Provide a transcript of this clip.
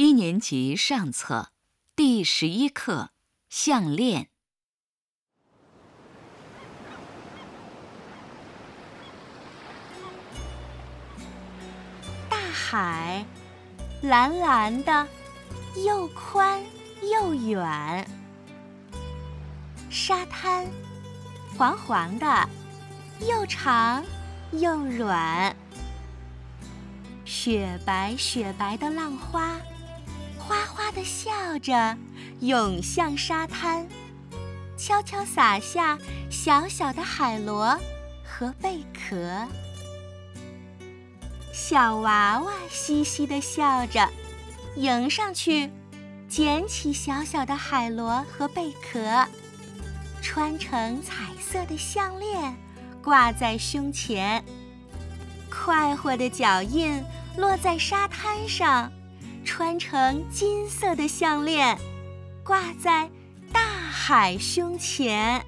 一年级上册第十一课项链。大海，蓝蓝的，又宽又远；沙滩，黄黄的，又长又软；雪白雪白的浪花。笑着，涌向沙滩，悄悄撒下小小的海螺和贝壳。小娃娃嘻嘻地笑着，迎上去，捡起小小的海螺和贝壳，穿成彩色的项链，挂在胸前。快活的脚印落在沙滩上。穿成金色的项链，挂在大海胸前。